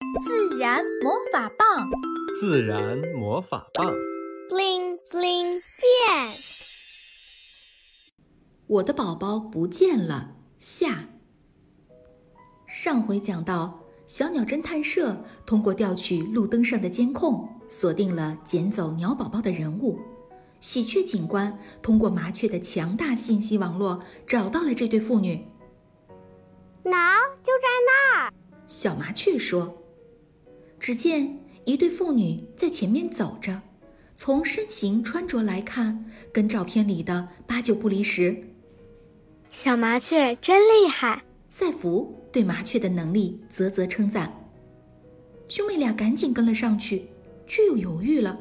自然魔法棒，自然魔法棒，bling bling 变。我的宝宝不见了。下。上回讲到，小鸟侦探社通过调取路灯上的监控，锁定了捡走鸟宝宝的人物。喜鹊警官通过麻雀的强大信息网络，找到了这对父女。哪？就在那儿。小麻雀说。只见一对父女在前面走着，从身形穿着来看，跟照片里的八九不离十。小麻雀真厉害，赛弗对麻雀的能力啧啧称赞。兄妹俩赶紧跟了上去，却又犹豫了，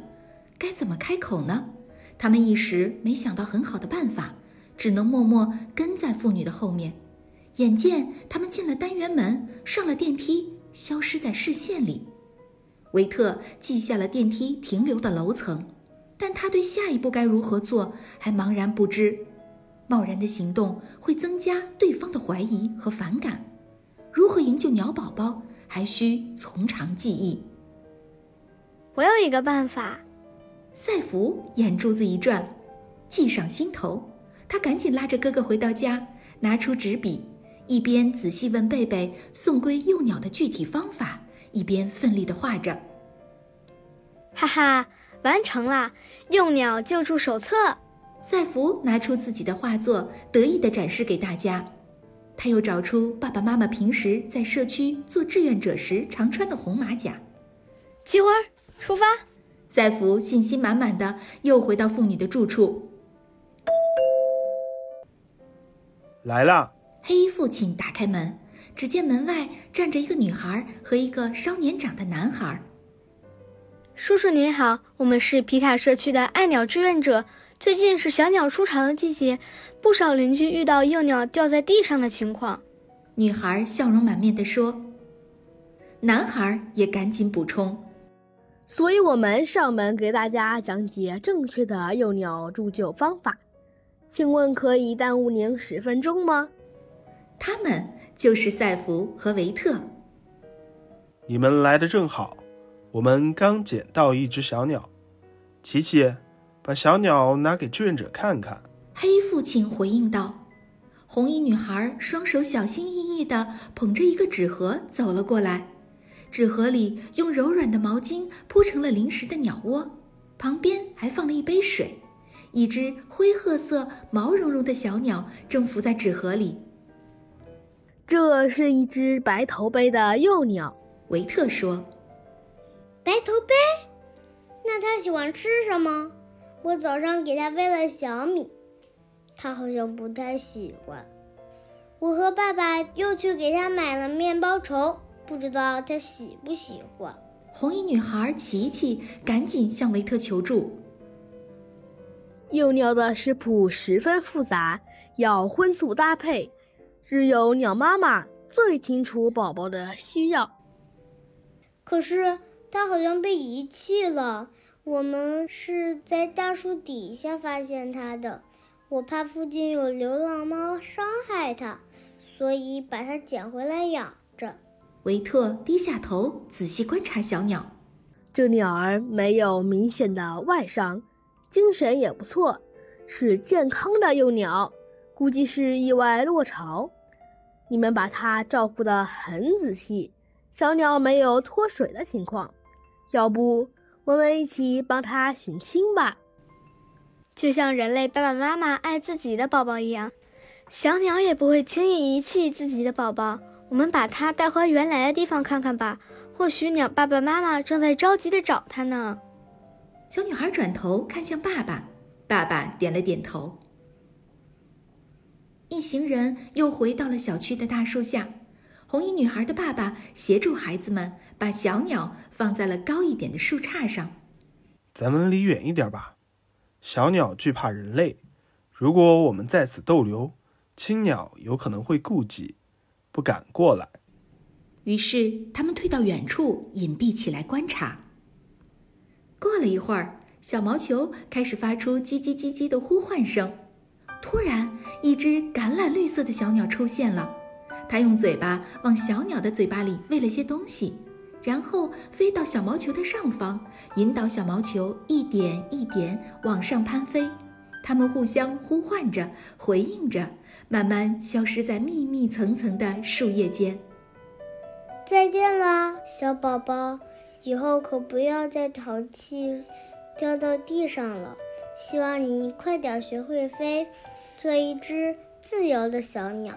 该怎么开口呢？他们一时没想到很好的办法，只能默默跟在妇女的后面。眼见他们进了单元门，上了电梯，消失在视线里。维特记下了电梯停留的楼层，但他对下一步该如何做还茫然不知。贸然的行动会增加对方的怀疑和反感。如何营救鸟宝宝，还需从长计议。我有一个办法。赛弗眼珠子一转，计上心头。他赶紧拉着哥哥回到家，拿出纸笔，一边仔细问贝贝送归幼鸟的具体方法，一边奋力地画着。哈哈，完成了！幼鸟救助手册。赛福拿出自己的画作，得意地展示给大家。他又找出爸爸妈妈平时在社区做志愿者时常穿的红马甲。齐花，出发！赛福信心满满的又回到妇女的住处。来了！黑衣父亲打开门，只见门外站着一个女孩和一个稍年长的男孩。叔叔您好，我们是皮卡社区的爱鸟志愿者。最近是小鸟出巢的季节，不少邻居遇到幼鸟掉在地上的情况。女孩笑容满面地说。男孩也赶紧补充。所以我们上门给大家讲解正确的幼鸟助救方法，请问可以耽误您十分钟吗？他们就是赛弗和维特。你们来的正好，我们刚捡到一只小鸟。琪琪，把小鸟拿给志愿者看看。黑衣父亲回应道。红衣女孩双手小心翼翼地捧着一个纸盒走了过来。纸盒里用柔软的毛巾铺成了临时的鸟窝，旁边还放了一杯水。一只灰褐色、毛茸茸的小鸟正伏在纸盒里。这是一只白头杯的幼鸟，维特说。白头杯？那它喜欢吃什么？我早上给它喂了小米，它好像不太喜欢。我和爸爸又去给它买了面包虫。不知道它喜不喜欢。红衣女孩琪琪赶紧向维特求助。幼鸟的食谱十分复杂，要荤素搭配，只有鸟妈妈最清楚宝宝的需要。可是它好像被遗弃了，我们是在大树底下发现它的。我怕附近有流浪猫伤害它，所以把它捡回来养着。维特低下头，仔细观察小鸟。这鸟儿没有明显的外伤，精神也不错，是健康的幼鸟，估计是意外落巢。你们把它照顾得很仔细，小鸟没有脱水的情况。要不，我们一起帮它寻亲吧？就像人类爸爸妈妈爱自己的宝宝一样，小鸟也不会轻易遗弃自己的宝宝。我们把它带回原来的地方看看吧，或许鸟爸爸妈妈正在着急地找它呢。小女孩转头看向爸爸，爸爸点了点头。一行人又回到了小区的大树下，红衣女孩的爸爸协助孩子们把小鸟放在了高一点的树杈上。咱们离远一点吧，小鸟惧怕人类，如果我们在此逗留，青鸟有可能会顾忌。不敢过来，于是他们退到远处隐蔽起来观察。过了一会儿，小毛球开始发出叽叽叽叽的呼唤声。突然，一只橄榄绿色的小鸟出现了，它用嘴巴往小鸟的嘴巴里喂了些东西。然后飞到小毛球的上方，引导小毛球一点一点往上攀飞。它们互相呼唤着，回应着，慢慢消失在密密层层的树叶间。再见啦，小宝宝，以后可不要再淘气，掉到地上了。希望你快点学会飞，做一只自由的小鸟。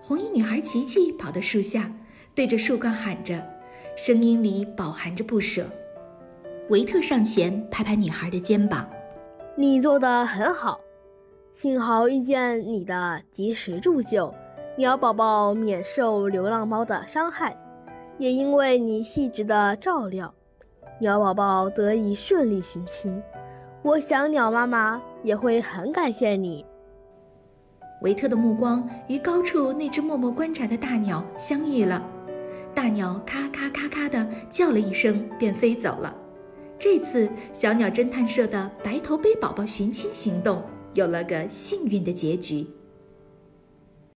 红衣女孩琪琪跑到树下，对着树干喊着，声音里饱含着不舍。维特上前拍拍女孩的肩膀：“你做的很好，幸好遇见你的及时铸救，鸟宝宝免受流浪猫的伤害，也因为你细致的照料，鸟宝宝得以顺利寻亲。”我想，鸟妈妈也会很感谢你。维特的目光与高处那只默默观察的大鸟相遇了，大鸟咔咔咔咔地叫了一声，便飞走了。这次，小鸟侦探社的白头杯宝宝寻亲行动有了个幸运的结局。